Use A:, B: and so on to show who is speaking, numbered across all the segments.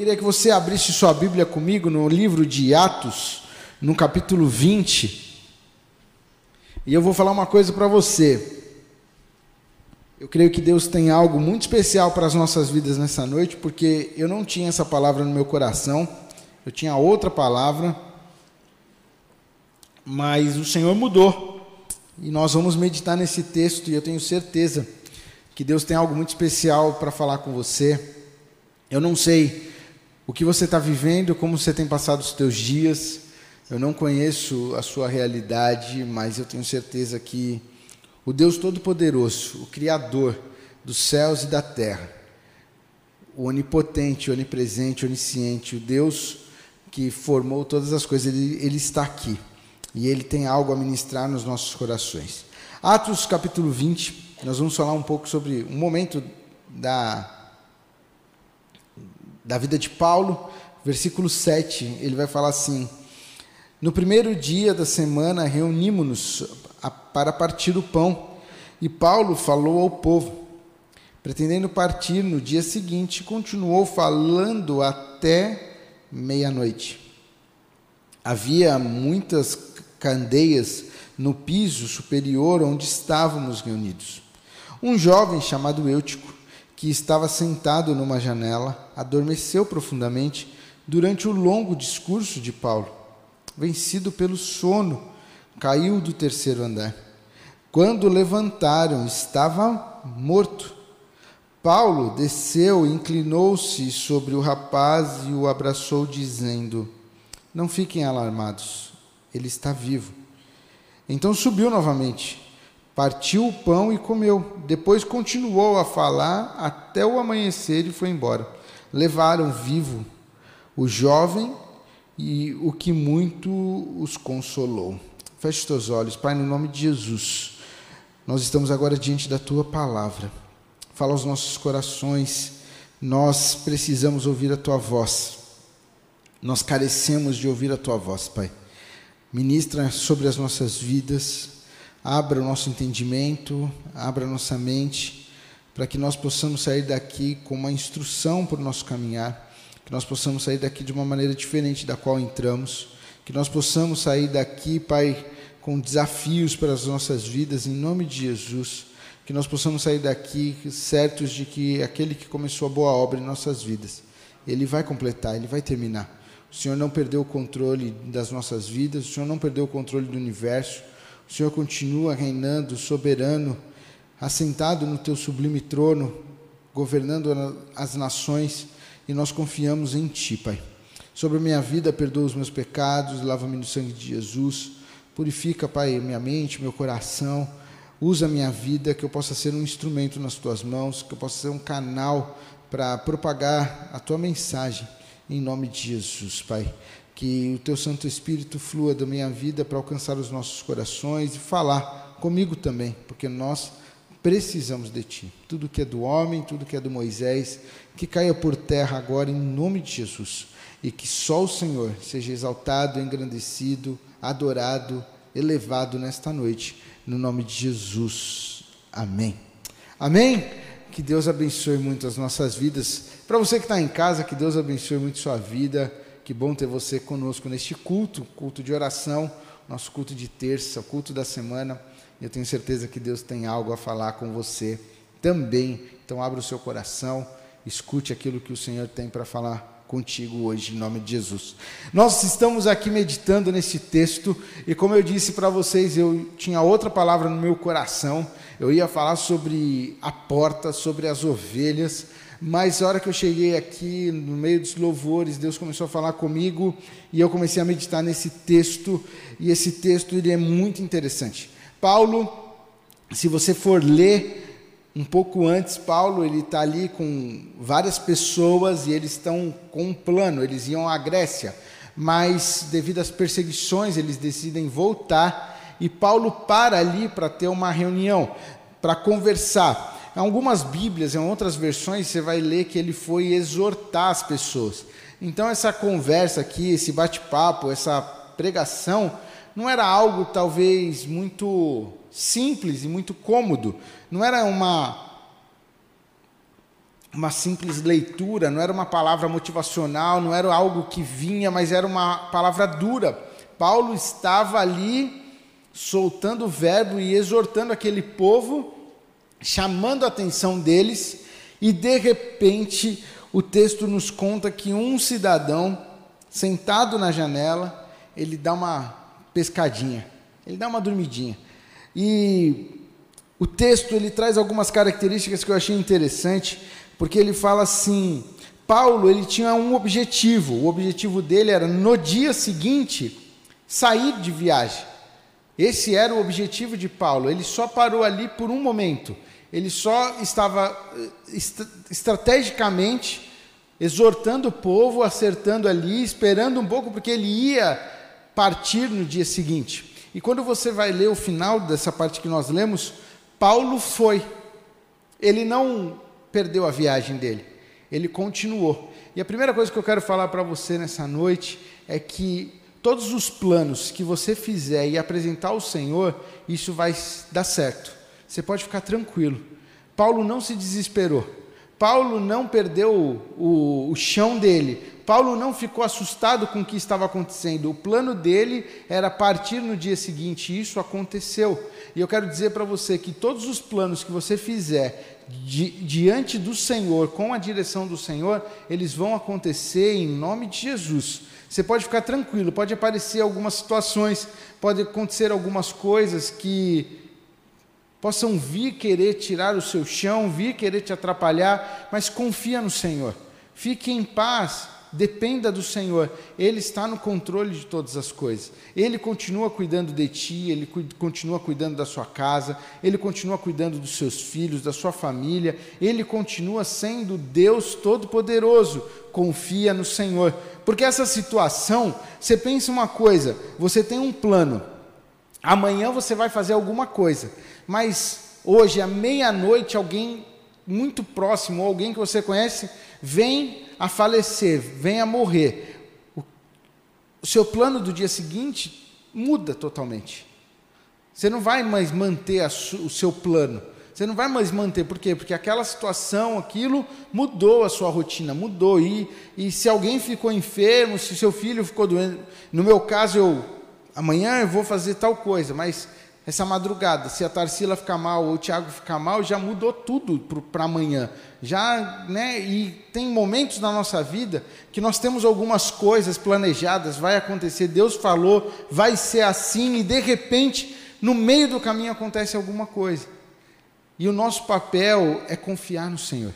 A: Queria que você abrisse sua Bíblia comigo no livro de Atos, no capítulo 20. E eu vou falar uma coisa para você. Eu creio que Deus tem algo muito especial para as nossas vidas nessa noite, porque eu não tinha essa palavra no meu coração, eu tinha outra palavra, mas o Senhor mudou. E nós vamos meditar nesse texto e eu tenho certeza que Deus tem algo muito especial para falar com você. Eu não sei o que você está vivendo, como você tem passado os teus dias. Eu não conheço a sua realidade, mas eu tenho certeza que o Deus Todo-Poderoso, o Criador dos céus e da terra, o onipotente, onipresente, onisciente, o Deus que formou todas as coisas, ele, ele está aqui e ele tem algo a ministrar nos nossos corações. Atos capítulo 20, nós vamos falar um pouco sobre um momento da da vida de Paulo, versículo 7, ele vai falar assim: No primeiro dia da semana reunimos-nos para partir o pão, e Paulo falou ao povo. Pretendendo partir no dia seguinte, continuou falando até meia-noite. Havia muitas candeias no piso superior onde estávamos reunidos. Um jovem chamado Eutico, que estava sentado numa janela, adormeceu profundamente durante o longo discurso de Paulo. Vencido pelo sono, caiu do terceiro andar. Quando levantaram, estava morto. Paulo desceu, inclinou-se sobre o rapaz e o abraçou, dizendo: Não fiquem alarmados, ele está vivo. Então subiu novamente Partiu o pão e comeu. Depois continuou a falar até o amanhecer e foi embora. Levaram vivo o jovem e o que muito os consolou. Feche teus olhos, Pai, no nome de Jesus. Nós estamos agora diante da tua palavra. Fala aos nossos corações. Nós precisamos ouvir a tua voz. Nós carecemos de ouvir a tua voz, Pai. Ministra sobre as nossas vidas abra o nosso entendimento, abra a nossa mente, para que nós possamos sair daqui com uma instrução para o nosso caminhar, que nós possamos sair daqui de uma maneira diferente da qual entramos, que nós possamos sair daqui, Pai, com desafios para as nossas vidas, em nome de Jesus, que nós possamos sair daqui certos de que aquele que começou a boa obra em nossas vidas, ele vai completar, ele vai terminar. O Senhor não perdeu o controle das nossas vidas, o Senhor não perdeu o controle do universo, o Senhor continua reinando, soberano, assentado no teu sublime trono, governando as nações, e nós confiamos em Ti, Pai. Sobre a minha vida, perdoa os meus pecados, lava-me no sangue de Jesus, purifica, Pai, minha mente, meu coração, usa a minha vida, que eu possa ser um instrumento nas Tuas mãos, que eu possa ser um canal para propagar a Tua mensagem, em nome de Jesus, Pai que o teu Santo Espírito flua da minha vida para alcançar os nossos corações e falar comigo também, porque nós precisamos de ti. Tudo que é do homem, tudo que é do Moisés, que caia por terra agora em nome de Jesus e que só o Senhor seja exaltado, engrandecido, adorado, elevado nesta noite, no nome de Jesus. Amém. Amém. Que Deus abençoe muito as nossas vidas. Para você que está em casa, que Deus abençoe muito sua vida que bom ter você conosco neste culto, culto de oração, nosso culto de terça, culto da semana. Eu tenho certeza que Deus tem algo a falar com você também. Então, abra o seu coração, escute aquilo que o Senhor tem para falar contigo hoje, em nome de Jesus. Nós estamos aqui meditando nesse texto, e como eu disse para vocês, eu tinha outra palavra no meu coração. Eu ia falar sobre a porta, sobre as ovelhas, mas a hora que eu cheguei aqui, no meio dos louvores, Deus começou a falar comigo e eu comecei a meditar nesse texto, e esse texto ele é muito interessante. Paulo, se você for ler um pouco antes, Paulo ele está ali com várias pessoas e eles estão com um plano, eles iam à Grécia, mas devido às perseguições eles decidem voltar e Paulo para ali para ter uma reunião, para conversar. Em algumas Bíblias, em outras versões, você vai ler que ele foi exortar as pessoas. Então, essa conversa aqui, esse bate-papo, essa pregação, não era algo talvez muito simples e muito cômodo. Não era uma uma simples leitura, não era uma palavra motivacional, não era algo que vinha, mas era uma palavra dura. Paulo estava ali soltando o verbo e exortando aquele povo, chamando a atenção deles, e de repente o texto nos conta que um cidadão, sentado na janela, ele dá uma pescadinha, ele dá uma dormidinha. E o texto ele traz algumas características que eu achei interessante, porque ele fala assim: Paulo ele tinha um objetivo, o objetivo dele era no dia seguinte sair de viagem. Esse era o objetivo de Paulo. Ele só parou ali por um momento. Ele só estava eh, estrategicamente exortando o povo, acertando ali, esperando um pouco, porque ele ia partir no dia seguinte. E quando você vai ler o final dessa parte que nós lemos, Paulo foi. Ele não perdeu a viagem dele, ele continuou. E a primeira coisa que eu quero falar para você nessa noite é que todos os planos que você fizer e apresentar ao Senhor, isso vai dar certo. Você pode ficar tranquilo. Paulo não se desesperou. Paulo não perdeu o, o, chão dele. Paulo não ficou assustado com o que estava acontecendo. O plano dele era partir no dia seguinte. E isso aconteceu. E eu quero dizer para você que todos os planos que você fizer di, diante do Senhor, com a direção do Senhor, eles vão acontecer em nome de Jesus. Você pode ficar tranquilo, pode aparecer algumas situações, pode acontecer algumas coisas que possam vir querer tirar o seu chão, vir querer te atrapalhar, mas confia no Senhor. Fique em paz, dependa do Senhor. Ele está no controle de todas as coisas. Ele continua cuidando de ti, ele continua cuidando da sua casa, ele continua cuidando dos seus filhos, da sua família. Ele continua sendo Deus todo-poderoso. Confia no Senhor. Porque essa situação, você pensa uma coisa, você tem um plano, amanhã você vai fazer alguma coisa, mas hoje, à meia-noite, alguém muito próximo, alguém que você conhece, vem a falecer, vem a morrer. O, o seu plano do dia seguinte muda totalmente. Você não vai mais manter o seu plano. Você não vai mais manter, por quê? Porque aquela situação, aquilo mudou a sua rotina, mudou. E, e se alguém ficou enfermo, se seu filho ficou doente, no meu caso, eu amanhã eu vou fazer tal coisa, mas essa madrugada, se a Tarsila ficar mal ou o Tiago ficar mal, já mudou tudo para amanhã. Já, né? E tem momentos na nossa vida que nós temos algumas coisas planejadas, vai acontecer, Deus falou, vai ser assim e de repente, no meio do caminho acontece alguma coisa. E o nosso papel é confiar no Senhor.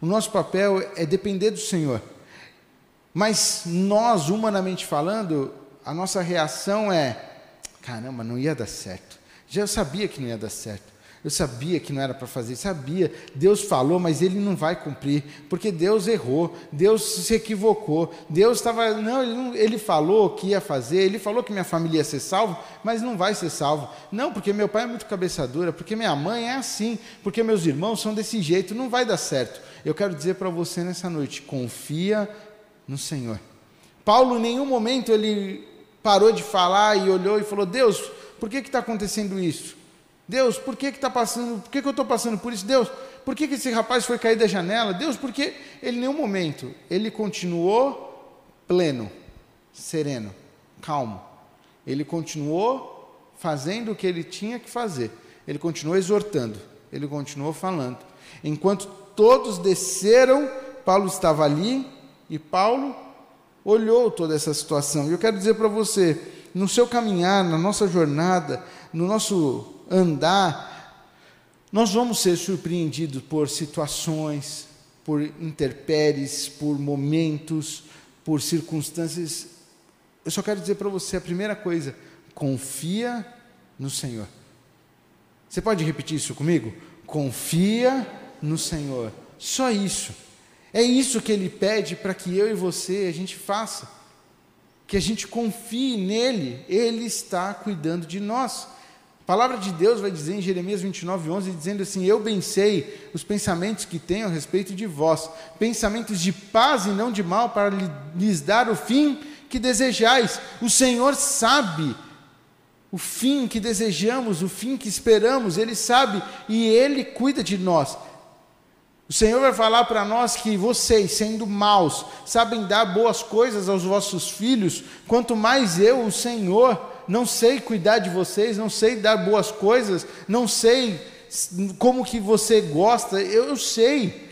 A: O nosso papel é depender do Senhor. Mas nós, humanamente falando, a nossa reação é: caramba, não ia dar certo. Já sabia que não ia dar certo. Eu sabia que não era para fazer, sabia. Deus falou, mas ele não vai cumprir, porque Deus errou, Deus se equivocou. Deus estava. Não ele, não, ele falou que ia fazer, ele falou que minha família ia ser salva, mas não vai ser salvo. Não, porque meu pai é muito cabeça dura, porque minha mãe é assim, porque meus irmãos são desse jeito, não vai dar certo. Eu quero dizer para você nessa noite: confia no Senhor. Paulo, em nenhum momento, ele parou de falar e olhou e falou: Deus, por que está acontecendo isso? Deus, por que está passando? Por que, que eu estou passando por isso? Deus, por que, que esse rapaz foi cair da janela? Deus, porque ele em nenhum momento ele continuou pleno, sereno, calmo. Ele continuou fazendo o que ele tinha que fazer. Ele continuou exortando. Ele continuou falando. Enquanto todos desceram, Paulo estava ali e Paulo olhou toda essa situação. E eu quero dizer para você, no seu caminhar, na nossa jornada, no nosso andar, nós vamos ser surpreendidos por situações, por interpéries, por momentos, por circunstâncias. Eu só quero dizer para você a primeira coisa: confia no Senhor. Você pode repetir isso comigo? Confia no Senhor. Só isso. É isso que ele pede para que eu e você a gente faça. Que a gente confie nele, ele está cuidando de nós. A palavra de Deus vai dizer em Jeremias 29, 11, dizendo assim: Eu bem sei os pensamentos que tenho a respeito de vós, pensamentos de paz e não de mal, para lhes dar o fim que desejais. O Senhor sabe o fim que desejamos, o fim que esperamos, Ele sabe e Ele cuida de nós. O Senhor vai falar para nós que vocês, sendo maus, sabem dar boas coisas aos vossos filhos, quanto mais eu, o Senhor, não sei cuidar de vocês, não sei dar boas coisas, não sei como que você gosta, eu, sei.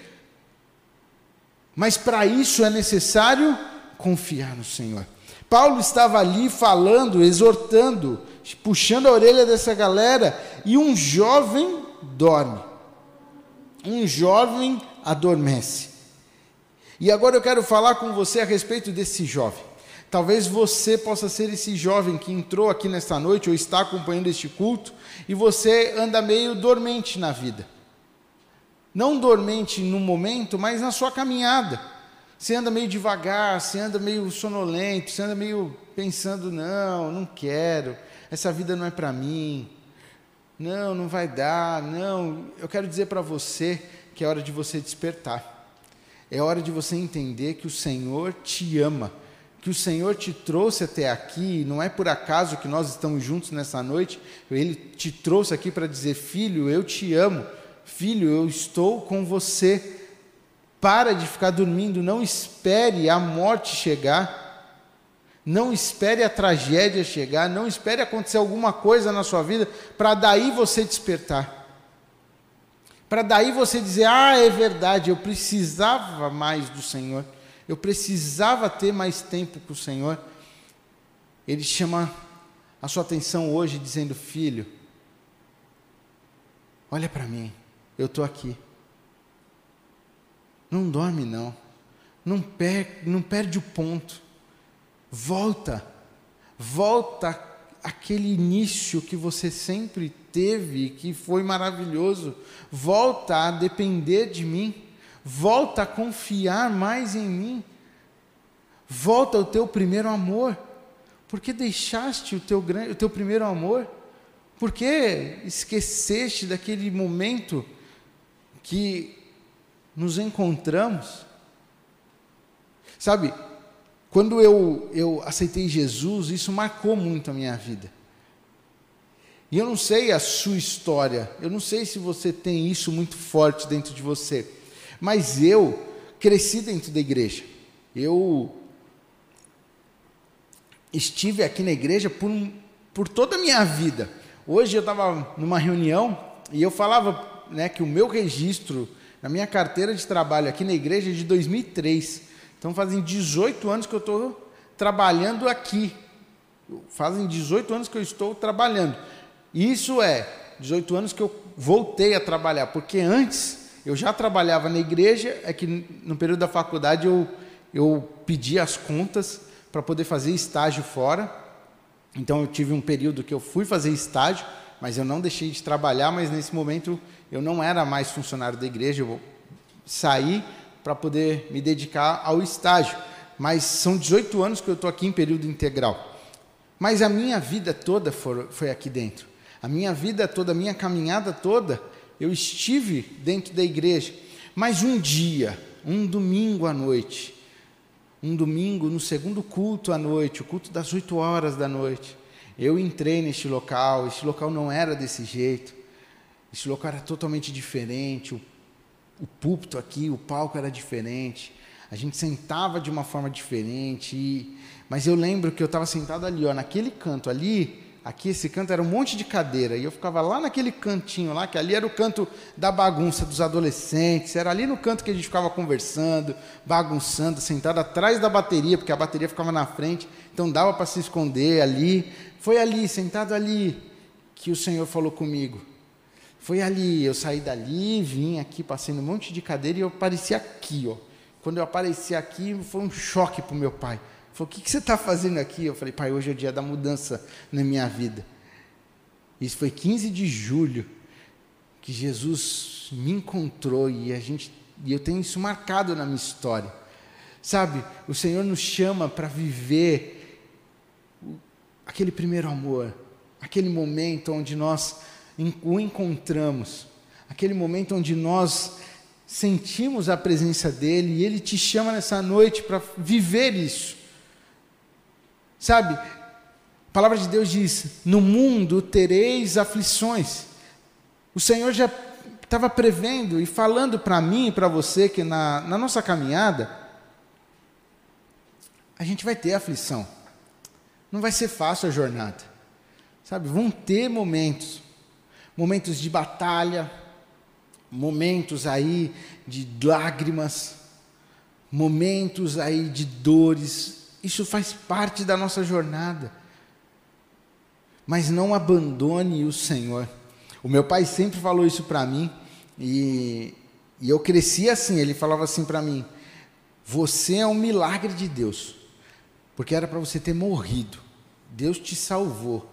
A: Mas para isso é necessário confiar no Senhor. Paulo estava ali falando, exortando, puxando a orelha dessa galera, e um jovem dorme. Um jovem adormece. E agora eu quero falar com você a respeito desse jovem. Talvez você possa ser esse jovem que entrou aqui nesta noite ou está acompanhando este culto e você anda meio dormente na vida. Não dormente no momento, mas na sua caminhada. Você anda meio devagar, você anda meio sonolento, você anda meio pensando: não, não quero, essa vida não é para mim, não, não vai dar, não. Eu quero dizer para você que é hora de você despertar, é hora de você entender que o Senhor te ama que o Senhor te trouxe até aqui, não é por acaso que nós estamos juntos nessa noite, Ele te trouxe aqui para dizer: Filho, eu te amo, filho, eu estou com você. Para de ficar dormindo, não espere a morte chegar, não espere a tragédia chegar, não espere acontecer alguma coisa na sua vida para daí você despertar. Para daí você dizer: Ah, é verdade, eu precisava mais do Senhor eu precisava ter mais tempo com o Senhor. Ele chama a sua atenção hoje, dizendo: Filho, olha para mim, eu estou aqui. Não dorme, não. Não, per não perde o ponto. Volta. Volta aquele início que você sempre teve, que foi maravilhoso. Volta a depender de mim. Volta a confiar mais em mim. Volta ao teu primeiro amor. Por que deixaste o teu, o teu primeiro amor? Por que esqueceste daquele momento que nos encontramos? Sabe, quando eu, eu aceitei Jesus, isso marcou muito a minha vida. E eu não sei a sua história, eu não sei se você tem isso muito forte dentro de você. Mas eu cresci dentro da igreja. Eu estive aqui na igreja por, por toda a minha vida. Hoje eu estava numa reunião e eu falava né, que o meu registro na minha carteira de trabalho aqui na igreja é de 2003. Então fazem 18 anos que eu estou trabalhando aqui. Fazem 18 anos que eu estou trabalhando. Isso é 18 anos que eu voltei a trabalhar, porque antes eu já trabalhava na igreja, é que no período da faculdade eu, eu pedi as contas para poder fazer estágio fora. Então eu tive um período que eu fui fazer estágio, mas eu não deixei de trabalhar, mas nesse momento eu não era mais funcionário da igreja, eu saí para poder me dedicar ao estágio. Mas são 18 anos que eu estou aqui em período integral. Mas a minha vida toda foi, foi aqui dentro. A minha vida toda, a minha caminhada toda eu estive dentro da igreja, mas um dia, um domingo à noite, um domingo no segundo culto à noite, o culto das oito horas da noite, eu entrei neste local, este local não era desse jeito, este local era totalmente diferente, o, o púlpito aqui, o palco era diferente, a gente sentava de uma forma diferente, e, mas eu lembro que eu estava sentado ali, ó, naquele canto ali, Aqui esse canto era um monte de cadeira e eu ficava lá naquele cantinho lá, que ali era o canto da bagunça dos adolescentes, era ali no canto que a gente ficava conversando, bagunçando, sentado atrás da bateria, porque a bateria ficava na frente, então dava para se esconder ali. Foi ali, sentado ali, que o Senhor falou comigo. Foi ali, eu saí dali, vim aqui, passei num monte de cadeira e eu apareci aqui, ó. Quando eu apareci aqui, foi um choque para o meu pai. Falou, o que, que você está fazendo aqui? Eu falei, pai, hoje é o dia da mudança na minha vida. Isso foi 15 de julho que Jesus me encontrou e a gente e eu tenho isso marcado na minha história. Sabe, o Senhor nos chama para viver aquele primeiro amor, aquele momento onde nós o encontramos, aquele momento onde nós sentimos a presença dele e ele te chama nessa noite para viver isso. Sabe, a palavra de Deus diz: No mundo tereis aflições. O Senhor já estava prevendo e falando para mim e para você que na, na nossa caminhada, a gente vai ter aflição. Não vai ser fácil a jornada. Sabe, vão ter momentos, momentos de batalha, momentos aí de lágrimas, momentos aí de dores. Isso faz parte da nossa jornada. Mas não abandone o Senhor. O meu pai sempre falou isso para mim e, e eu cresci assim. Ele falava assim para mim: Você é um milagre de Deus, porque era para você ter morrido. Deus te salvou.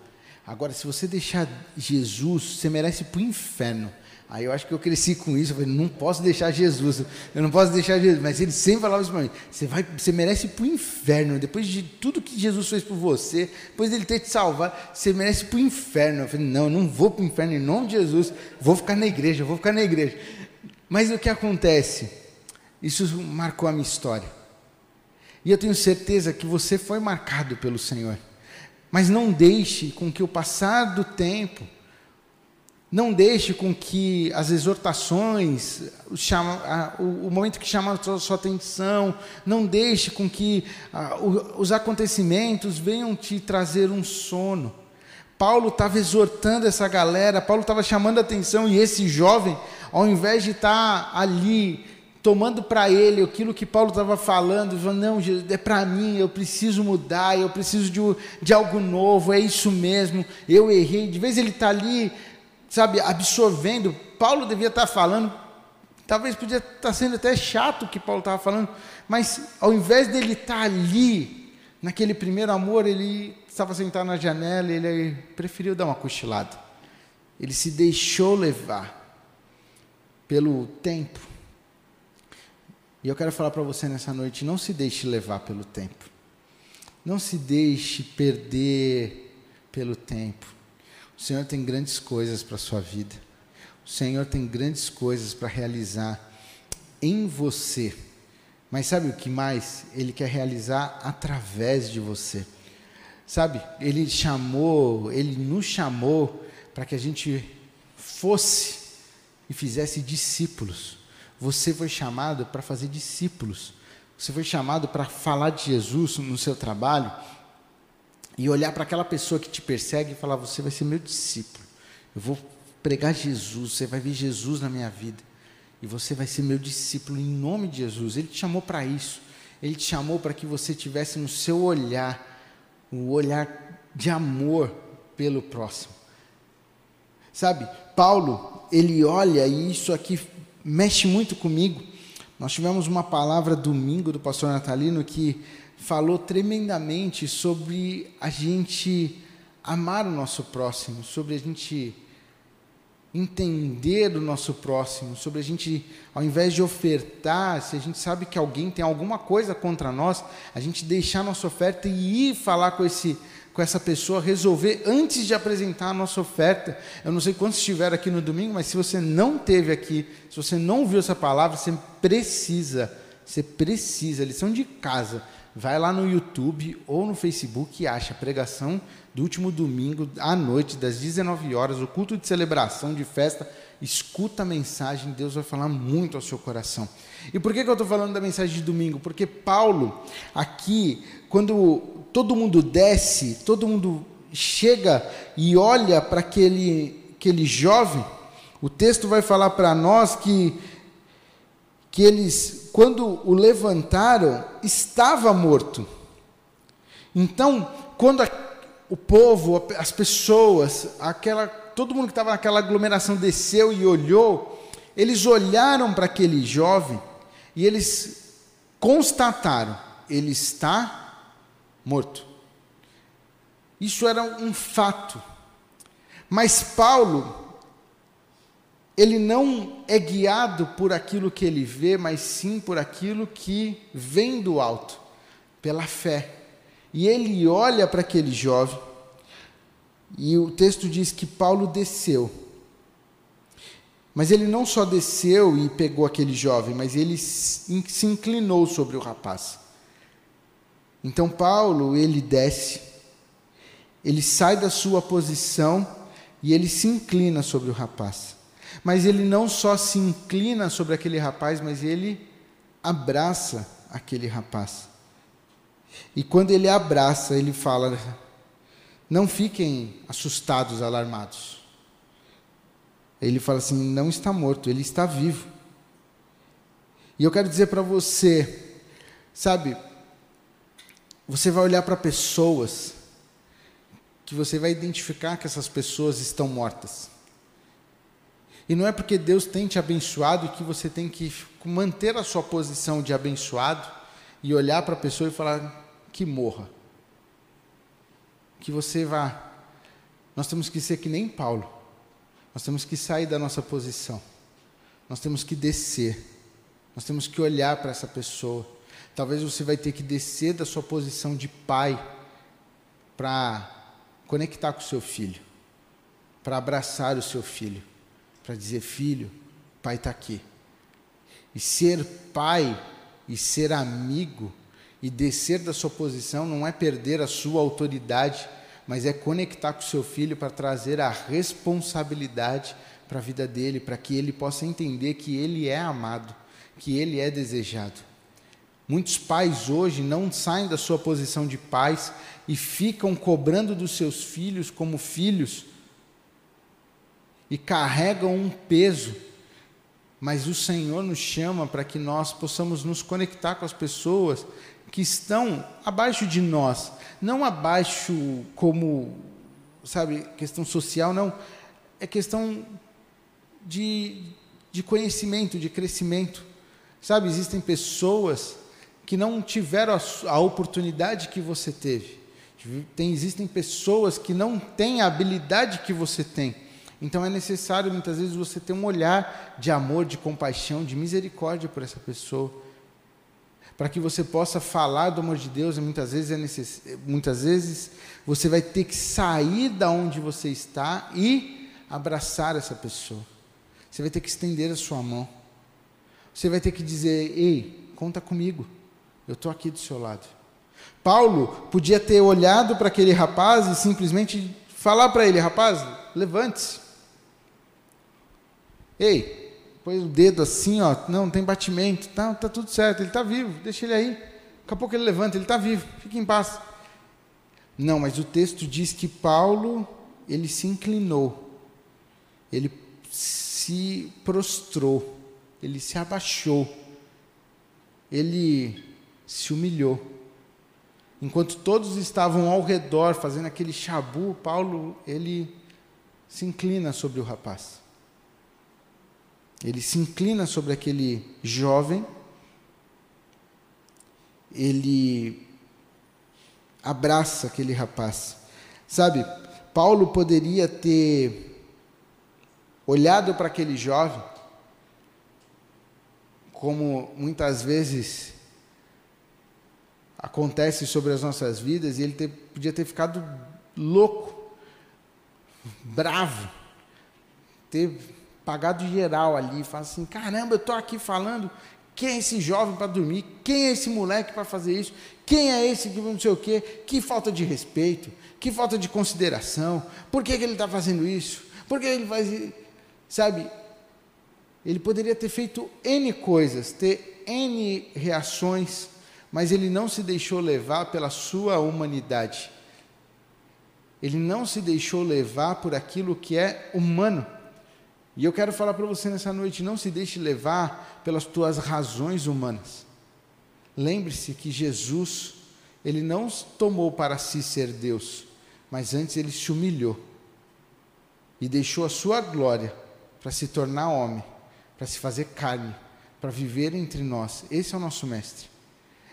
A: Agora, se você deixar Jesus, você merece para o inferno. Aí eu acho que eu cresci com isso, eu falei, não posso deixar Jesus, eu não posso deixar Jesus, mas ele sempre falava isso para mim, você, vai, você merece ir para o inferno, depois de tudo que Jesus fez por você, depois dele ter te salvado, você merece ir para o inferno. Eu falei, não, eu não vou para o inferno em nome de Jesus, vou ficar na igreja, vou ficar na igreja. Mas o que acontece? Isso marcou a minha história. E eu tenho certeza que você foi marcado pelo Senhor. Mas não deixe com que o passar do tempo, não deixe com que as exortações, o, chama, o, momento que chama a sua, atenção, não deixe com que os acontecimentos venham te trazer um sono. Paulo estava exortando essa galera, Paulo estava chamando a atenção e esse jovem, ao invés de estar tá ali tomando para ele aquilo que Paulo estava falando, falando, não, é para mim, eu preciso mudar, eu preciso de, de algo novo, é isso mesmo, eu errei. De vez ele está ali sabe, absorvendo. Paulo devia estar falando, talvez podia estar sendo até chato o que Paulo estava falando, mas ao invés dele estar ali, naquele primeiro amor, ele estava sentado na janela, ele preferiu dar uma cochilada. Ele se deixou levar pelo tempo. E eu quero falar para você nessa noite: não se deixe levar pelo tempo. Não se deixe perder pelo tempo. O Senhor tem grandes coisas para a sua vida. O Senhor tem grandes coisas para realizar em você. Mas sabe o que mais? Ele quer realizar através de você. Sabe? Ele chamou, ele nos chamou para que a gente fosse e fizesse discípulos. Você foi chamado para fazer discípulos. Você foi chamado para falar de Jesus no seu trabalho e olhar para aquela pessoa que te persegue e falar: Você vai ser meu discípulo. Eu vou pregar Jesus, você vai ver Jesus na minha vida. E você vai ser meu discípulo em nome de Jesus. Ele te chamou para isso. Ele te chamou para que você tivesse no seu olhar, um olhar de amor pelo próximo. Sabe, Paulo, ele olha e isso aqui mexe muito comigo. Nós tivemos uma palavra domingo do pastor Natalino que falou tremendamente sobre a gente amar o nosso próximo, sobre a gente entender o nosso próximo, sobre a gente, ao invés de ofertar, se a gente sabe que alguém tem alguma coisa contra nós, a gente deixar nossa oferta e ir falar com esse com essa pessoa, resolver antes de apresentar a nossa oferta. Eu não sei quantos estiveram aqui no domingo, mas se você não teve aqui, se você não viu essa palavra, você precisa, você precisa, lição de casa vai lá no YouTube ou no Facebook e acha a pregação do último domingo à noite, das 19 horas, o culto de celebração, de festa. Escuta a mensagem, Deus vai falar muito ao seu coração. E por que, que eu estou falando da mensagem de domingo? Porque Paulo, aqui, quando todo mundo desce, todo mundo chega e olha para aquele, aquele jovem, o texto vai falar para nós que, que eles quando o levantaram, estava morto. Então, quando a, o povo, as pessoas, aquela, todo mundo que estava naquela aglomeração desceu e olhou, eles olharam para aquele jovem e eles constataram: ele está morto. Isso era um fato. Mas Paulo, ele não é guiado por aquilo que ele vê, mas sim por aquilo que vem do alto, pela fé. E ele olha para aquele jovem, e o texto diz que Paulo desceu. Mas ele não só desceu e pegou aquele jovem, mas ele se inclinou sobre o rapaz. Então Paulo, ele desce, ele sai da sua posição e ele se inclina sobre o rapaz. Mas ele não só se inclina sobre aquele rapaz, mas ele abraça aquele rapaz. E quando ele abraça, ele fala: Não fiquem assustados, alarmados. Ele fala assim: Não está morto, ele está vivo. E eu quero dizer para você, sabe, você vai olhar para pessoas que você vai identificar que essas pessoas estão mortas. E não é porque Deus tem te abençoado que você tem que manter a sua posição de abençoado e olhar para a pessoa e falar que morra. Que você vá. Nós temos que ser que nem Paulo. Nós temos que sair da nossa posição. Nós temos que descer. Nós temos que olhar para essa pessoa. Talvez você vai ter que descer da sua posição de pai para conectar com o seu filho, para abraçar o seu filho para dizer: Filho, pai está aqui. E ser pai e ser amigo e descer da sua posição não é perder a sua autoridade, mas é conectar com o seu filho para trazer a responsabilidade para a vida dele, para que ele possa entender que ele é amado, que ele é desejado. Muitos pais hoje não saem da sua posição de pais e ficam cobrando dos seus filhos como filhos e carregam um peso, mas o Senhor nos chama para que nós possamos nos conectar com as pessoas que estão abaixo de nós, não abaixo como, sabe, questão social, não, é questão de, de conhecimento, de crescimento. Sabe, existem pessoas que não tiveram a, a oportunidade que você teve. Tem, existem pessoas que não têm a habilidade que você tem. Então é necessário muitas vezes você ter um olhar de amor, de compaixão, de misericórdia por essa pessoa. Para que você possa falar do amor de Deus, muitas vezes é necess... muitas vezes você vai ter que sair da onde você está e abraçar essa pessoa. Você vai ter que estender a sua mão. Você vai ter que dizer: "Ei, conta comigo. Eu estou aqui do seu lado." Paulo podia ter olhado para aquele rapaz e simplesmente falar para ele: "Rapaz, levante-se. Ei, põe o dedo assim, ó, não, tem batimento, tá, tá tudo certo, ele está vivo, deixa ele aí. Daqui a pouco ele levanta, ele está vivo, fique em paz. Não, mas o texto diz que Paulo, ele se inclinou, ele se prostrou, ele se abaixou, ele se humilhou. Enquanto todos estavam ao redor fazendo aquele chabu, Paulo, ele se inclina sobre o rapaz. Ele se inclina sobre aquele jovem, ele abraça aquele rapaz. Sabe, Paulo poderia ter olhado para aquele jovem, como muitas vezes acontece sobre as nossas vidas, e ele ter, podia ter ficado louco, bravo, ter pagado geral ali, fala assim: caramba, eu estou aqui falando. Quem é esse jovem para dormir? Quem é esse moleque para fazer isso? Quem é esse que não sei o quê? Que falta de respeito, que falta de consideração. Por que, que ele está fazendo isso? Por que ele faz. Sabe? Ele poderia ter feito N coisas, ter N reações, mas ele não se deixou levar pela sua humanidade. Ele não se deixou levar por aquilo que é humano. E eu quero falar para você nessa noite: não se deixe levar pelas tuas razões humanas. Lembre-se que Jesus, ele não tomou para si ser Deus, mas antes ele se humilhou e deixou a sua glória para se tornar homem, para se fazer carne, para viver entre nós. Esse é o nosso mestre.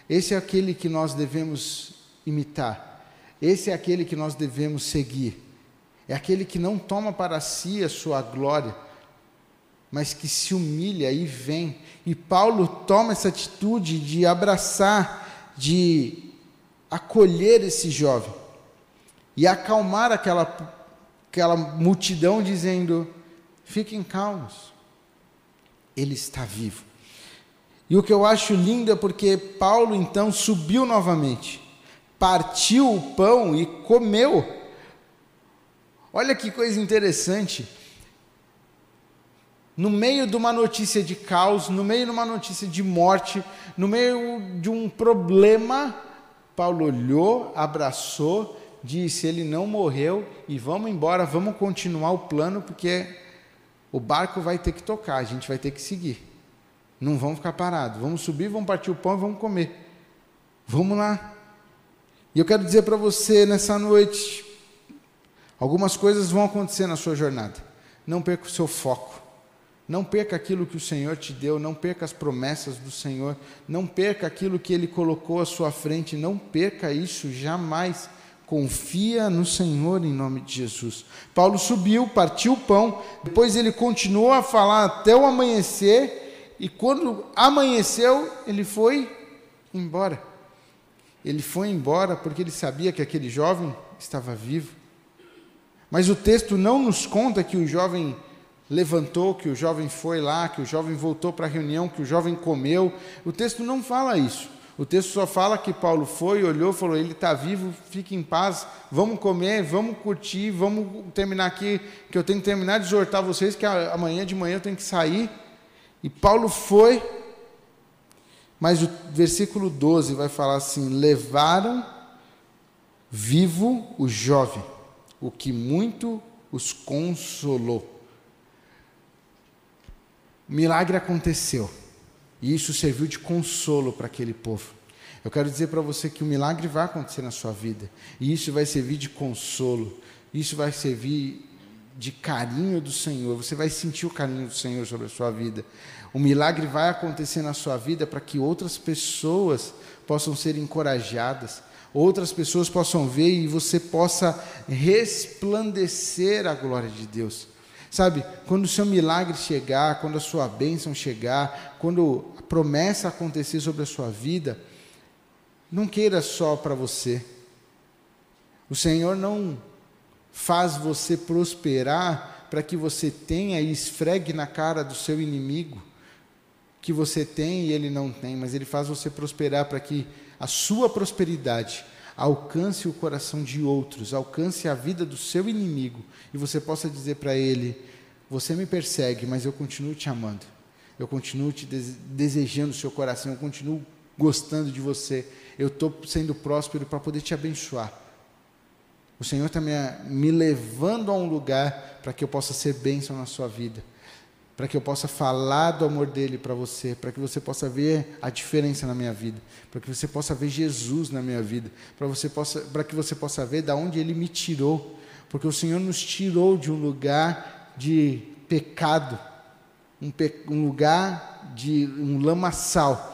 A: Esse é aquele que nós devemos imitar. Esse é aquele que nós devemos seguir. É aquele que não toma para si a sua glória, mas que se humilha e vem. E Paulo toma essa atitude de abraçar, de acolher esse jovem e acalmar aquela, aquela multidão, dizendo: fiquem calmos, ele está vivo. E o que eu acho lindo é porque Paulo então subiu novamente, partiu o pão e comeu. Olha que coisa interessante. no meio de uma notícia de caos, no meio de uma notícia de morte, no meio de um problema, Paulo olhou, abraçou, disse: Ele não morreu e vamos embora, vamos continuar o plano, porque o barco vai ter que tocar, a gente vai ter que seguir. Não vamos ficar parados, vamos subir, vamos partir o pão e vamos comer. Vamos lá. E eu quero dizer para você nessa noite: algumas coisas vão acontecer na sua jornada. Não perca o seu foco. Não perca aquilo que o Senhor te deu, não perca as promessas do Senhor, não perca aquilo que Ele colocou à sua frente, não perca isso jamais. Confia no Senhor em nome de Jesus. Paulo subiu, partiu o pão, depois ele continuou a falar até o amanhecer, e quando amanheceu, ele foi embora. Ele foi embora porque ele sabia que aquele jovem estava vivo. Mas o texto não nos conta que o jovem levantou, que o jovem foi lá, que o jovem voltou para a reunião, que o jovem comeu. O texto não fala isso. O texto só fala que Paulo foi, olhou, falou: Ele está vivo, fique em paz, vamos comer, vamos curtir, vamos terminar aqui, que eu tenho que terminar de exortar vocês, que amanhã de manhã eu tenho que sair. E Paulo foi, mas o versículo 12 vai falar assim: Levaram vivo o jovem, o que muito os consolou. O milagre aconteceu. E isso serviu de consolo para aquele povo. Eu quero dizer para você que o milagre vai acontecer na sua vida. E isso vai servir de consolo. Isso vai servir de carinho do Senhor. Você vai sentir o carinho do Senhor sobre a sua vida. O milagre vai acontecer na sua vida para que outras pessoas possam ser encorajadas, outras pessoas possam ver e você possa resplandecer a glória de Deus. Sabe, quando o seu milagre chegar, quando a sua bênção chegar, quando a promessa acontecer sobre a sua vida, não queira só para você. O Senhor não faz você prosperar para que você tenha e esfregue na cara do seu inimigo que você tem e ele não tem, mas ele faz você prosperar para que a sua prosperidade alcance o coração de outros, alcance a vida do seu inimigo e você possa dizer para ele: Você me persegue, mas eu continuo te amando, eu continuo te desejando o seu coração, eu continuo gostando de você, eu estou sendo próspero para poder te abençoar. O Senhor está me, me levando a um lugar para que eu possa ser bênção na sua vida para que eu possa falar do amor dele para você, para que você possa ver a diferença na minha vida, para que você possa ver Jesus na minha vida, para você possa, para que você possa ver da onde ele me tirou, porque o Senhor nos tirou de um lugar de pecado, um, pe, um lugar de um lamaçal.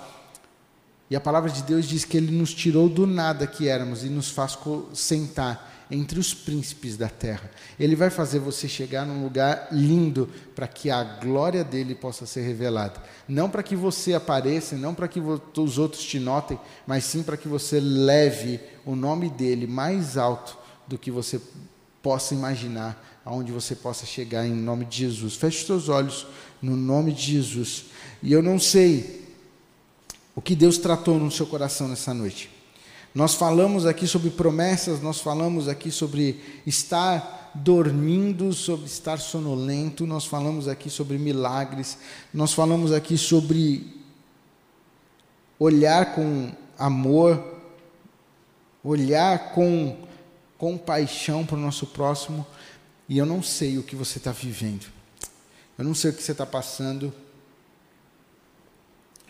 A: E a palavra de Deus diz que ele nos tirou do nada que éramos e nos faz sentar entre os príncipes da terra. Ele vai fazer você chegar num lugar lindo para que a glória dele possa ser revelada. Não para que você apareça, não para que os outros te notem, mas sim para que você leve o nome dele mais alto do que você possa imaginar, aonde você possa chegar em nome de Jesus. Feche seus olhos no nome de Jesus. E eu não sei o que Deus tratou no seu coração nessa noite. Nós falamos aqui sobre promessas, nós falamos aqui sobre estar dormindo, sobre estar sonolento, nós falamos aqui sobre milagres, nós falamos aqui sobre olhar com amor, olhar com compaixão para o nosso próximo, e eu não sei o que você está vivendo, eu não sei o que você está passando,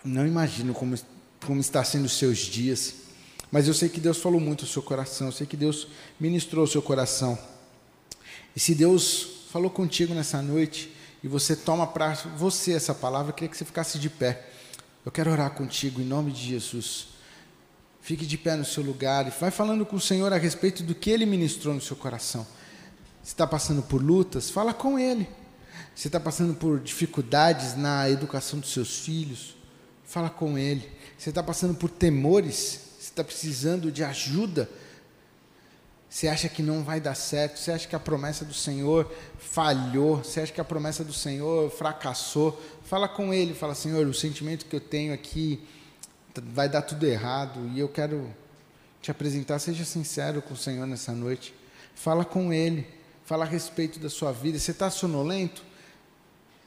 A: não imagino como, como está sendo os seus dias, mas eu sei que Deus falou muito ao seu coração, eu sei que Deus ministrou o seu coração. E se Deus falou contigo nessa noite e você toma para você essa palavra, eu queria que você ficasse de pé. Eu quero orar contigo em nome de Jesus. Fique de pé no seu lugar e vai falando com o Senhor a respeito do que Ele ministrou no seu coração. Se está passando por lutas, fala com Ele. Se está passando por dificuldades na educação dos seus filhos, fala com Ele. Se está passando por temores, está precisando de ajuda, você acha que não vai dar certo, você acha que a promessa do Senhor falhou, você acha que a promessa do Senhor fracassou, fala com Ele, fala, Senhor, o sentimento que eu tenho aqui vai dar tudo errado e eu quero te apresentar, seja sincero com o Senhor nessa noite, fala com Ele, fala a respeito da sua vida, você está sonolento?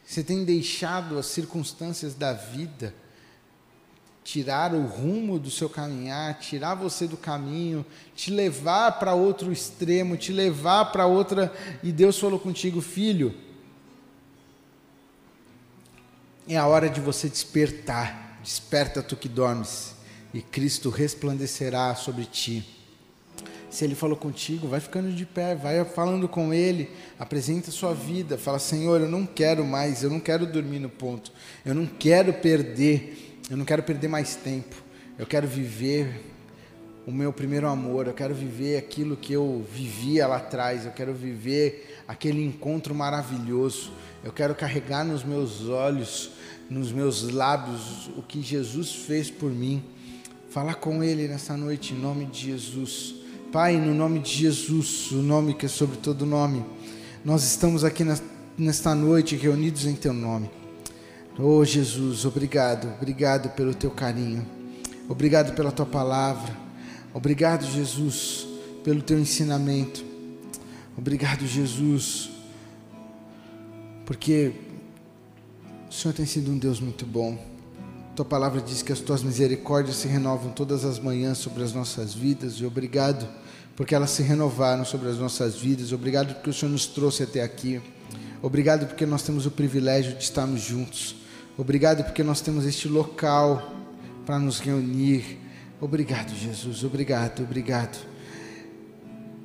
A: Você tem deixado as circunstâncias da vida tirar o rumo do seu caminhar, tirar você do caminho, te levar para outro extremo, te levar para outra. E Deus falou contigo, filho. É a hora de você despertar. Desperta tu que dormes, e Cristo resplandecerá sobre ti. Se ele falou contigo, vai ficando de pé, vai falando com ele, apresenta a sua vida, fala: Senhor, eu não quero mais, eu não quero dormir no ponto, eu não quero perder, eu não quero perder mais tempo, eu quero viver o meu primeiro amor, eu quero viver aquilo que eu vivia lá atrás, eu quero viver aquele encontro maravilhoso, eu quero carregar nos meus olhos, nos meus lábios, o que Jesus fez por mim. Falar com Ele nessa noite, em nome de Jesus. Pai, no nome de Jesus, o nome que é sobre todo nome, nós estamos aqui nesta noite reunidos em Teu nome. Oh Jesus, obrigado, obrigado pelo Teu carinho, obrigado pela Tua palavra, obrigado Jesus pelo Teu ensinamento, obrigado Jesus, porque o Senhor tem sido um Deus muito bom. Tua palavra diz que as tuas misericórdias se renovam todas as manhãs sobre as nossas vidas, e obrigado porque elas se renovaram sobre as nossas vidas. Obrigado porque o Senhor nos trouxe até aqui. Obrigado porque nós temos o privilégio de estarmos juntos. Obrigado porque nós temos este local para nos reunir. Obrigado, Jesus. Obrigado, obrigado.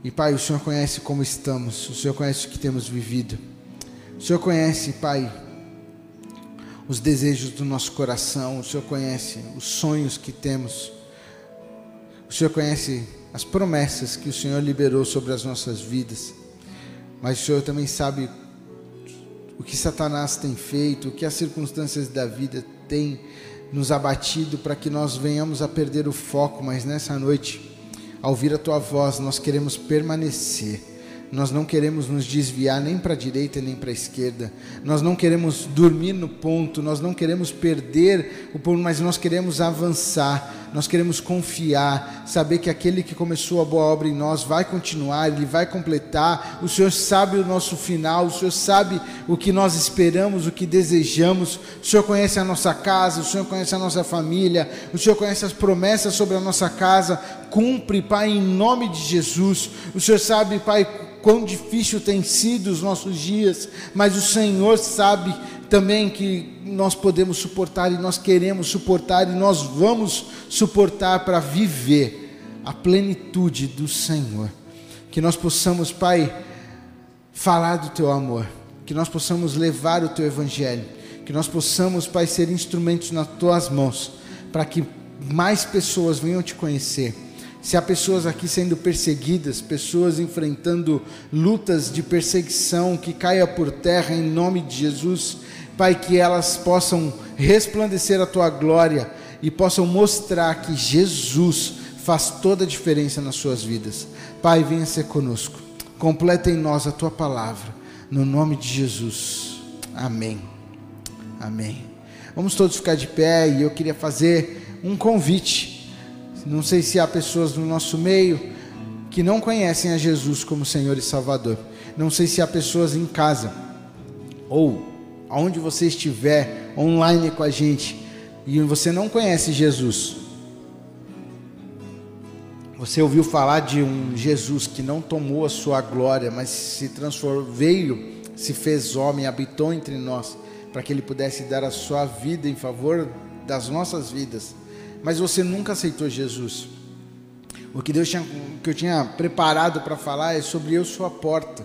A: E Pai, o Senhor conhece como estamos. O Senhor conhece o que temos vivido. O Senhor conhece, Pai, os desejos do nosso coração. O Senhor conhece os sonhos que temos. O Senhor conhece as promessas que o Senhor liberou sobre as nossas vidas. Mas o Senhor também sabe o que Satanás tem feito, o que as circunstâncias da vida têm nos abatido para que nós venhamos a perder o foco, mas nessa noite, ao ouvir a tua voz, nós queremos permanecer nós não queremos nos desviar nem para a direita nem para a esquerda. Nós não queremos dormir no ponto, nós não queremos perder o ponto, mas nós queremos avançar. Nós queremos confiar, saber que aquele que começou a boa obra em nós vai continuar, ele vai completar. O Senhor sabe o nosso final, o Senhor sabe o que nós esperamos, o que desejamos. O Senhor conhece a nossa casa, o Senhor conhece a nossa família, o Senhor conhece as promessas sobre a nossa casa. Cumpre, Pai, em nome de Jesus. O Senhor sabe, Pai, quão difícil tem sido os nossos dias, mas o Senhor sabe também que nós podemos suportar e nós queremos suportar e nós vamos suportar para viver a plenitude do Senhor. Que nós possamos, Pai, falar do teu amor, que nós possamos levar o teu evangelho, que nós possamos, Pai, ser instrumentos nas tuas mãos, para que mais pessoas venham te conhecer se há pessoas aqui sendo perseguidas, pessoas enfrentando lutas de perseguição, que caia por terra em nome de Jesus, Pai, que elas possam resplandecer a tua glória e possam mostrar que Jesus faz toda a diferença nas suas vidas. Pai, venha ser conosco. Completa em nós a tua palavra, no nome de Jesus. Amém. Amém. Vamos todos ficar de pé e eu queria fazer um convite não sei se há pessoas no nosso meio que não conhecem a Jesus como Senhor e Salvador. Não sei se há pessoas em casa ou aonde você estiver online com a gente e você não conhece Jesus. Você ouviu falar de um Jesus que não tomou a sua glória, mas se transformou, veio, se fez homem, habitou entre nós, para que ele pudesse dar a sua vida em favor das nossas vidas mas você nunca aceitou Jesus. O que Deus tinha, que eu tinha preparado para falar é sobre eu sou a porta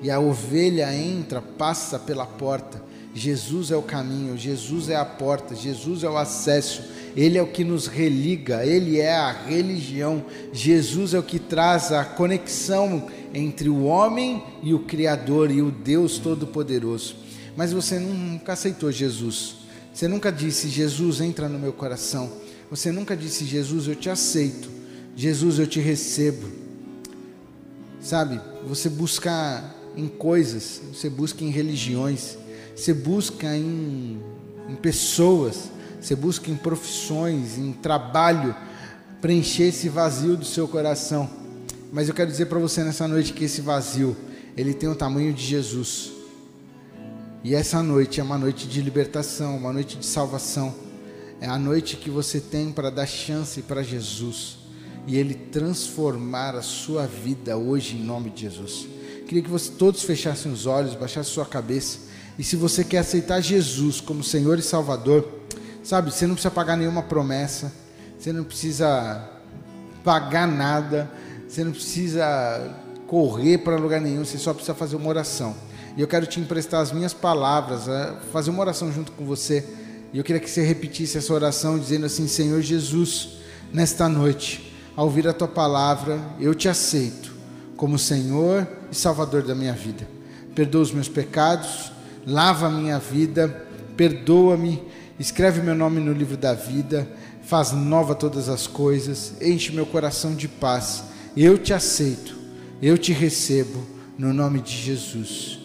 A: e a ovelha entra, passa pela porta. Jesus é o caminho, Jesus é a porta, Jesus é o acesso, Ele é o que nos religa, Ele é a religião, Jesus é o que traz a conexão entre o homem e o Criador e o Deus Todo-Poderoso. Mas você nunca aceitou Jesus, você nunca disse: Jesus, entra no meu coração. Você nunca disse, Jesus, eu te aceito. Jesus, eu te recebo. Sabe? Você busca em coisas, você busca em religiões, você busca em, em pessoas, você busca em profissões, em trabalho, preencher esse vazio do seu coração. Mas eu quero dizer para você nessa noite que esse vazio, ele tem o tamanho de Jesus. E essa noite é uma noite de libertação, uma noite de salvação. É a noite que você tem para dar chance para Jesus e Ele transformar a sua vida hoje em nome de Jesus. Queria que você, todos fechassem os olhos, baixassem sua cabeça. E se você quer aceitar Jesus como Senhor e Salvador, sabe, você não precisa pagar nenhuma promessa, você não precisa pagar nada, você não precisa correr para lugar nenhum, você só precisa fazer uma oração. E eu quero te emprestar as minhas palavras, é, fazer uma oração junto com você. E eu queria que você repetisse essa oração dizendo assim: Senhor Jesus, nesta noite, ao ouvir a tua palavra, eu te aceito como Senhor e Salvador da minha vida. Perdoa os meus pecados, lava a minha vida, perdoa-me, escreve meu nome no livro da vida, faz nova todas as coisas, enche meu coração de paz. Eu te aceito, eu te recebo, no nome de Jesus.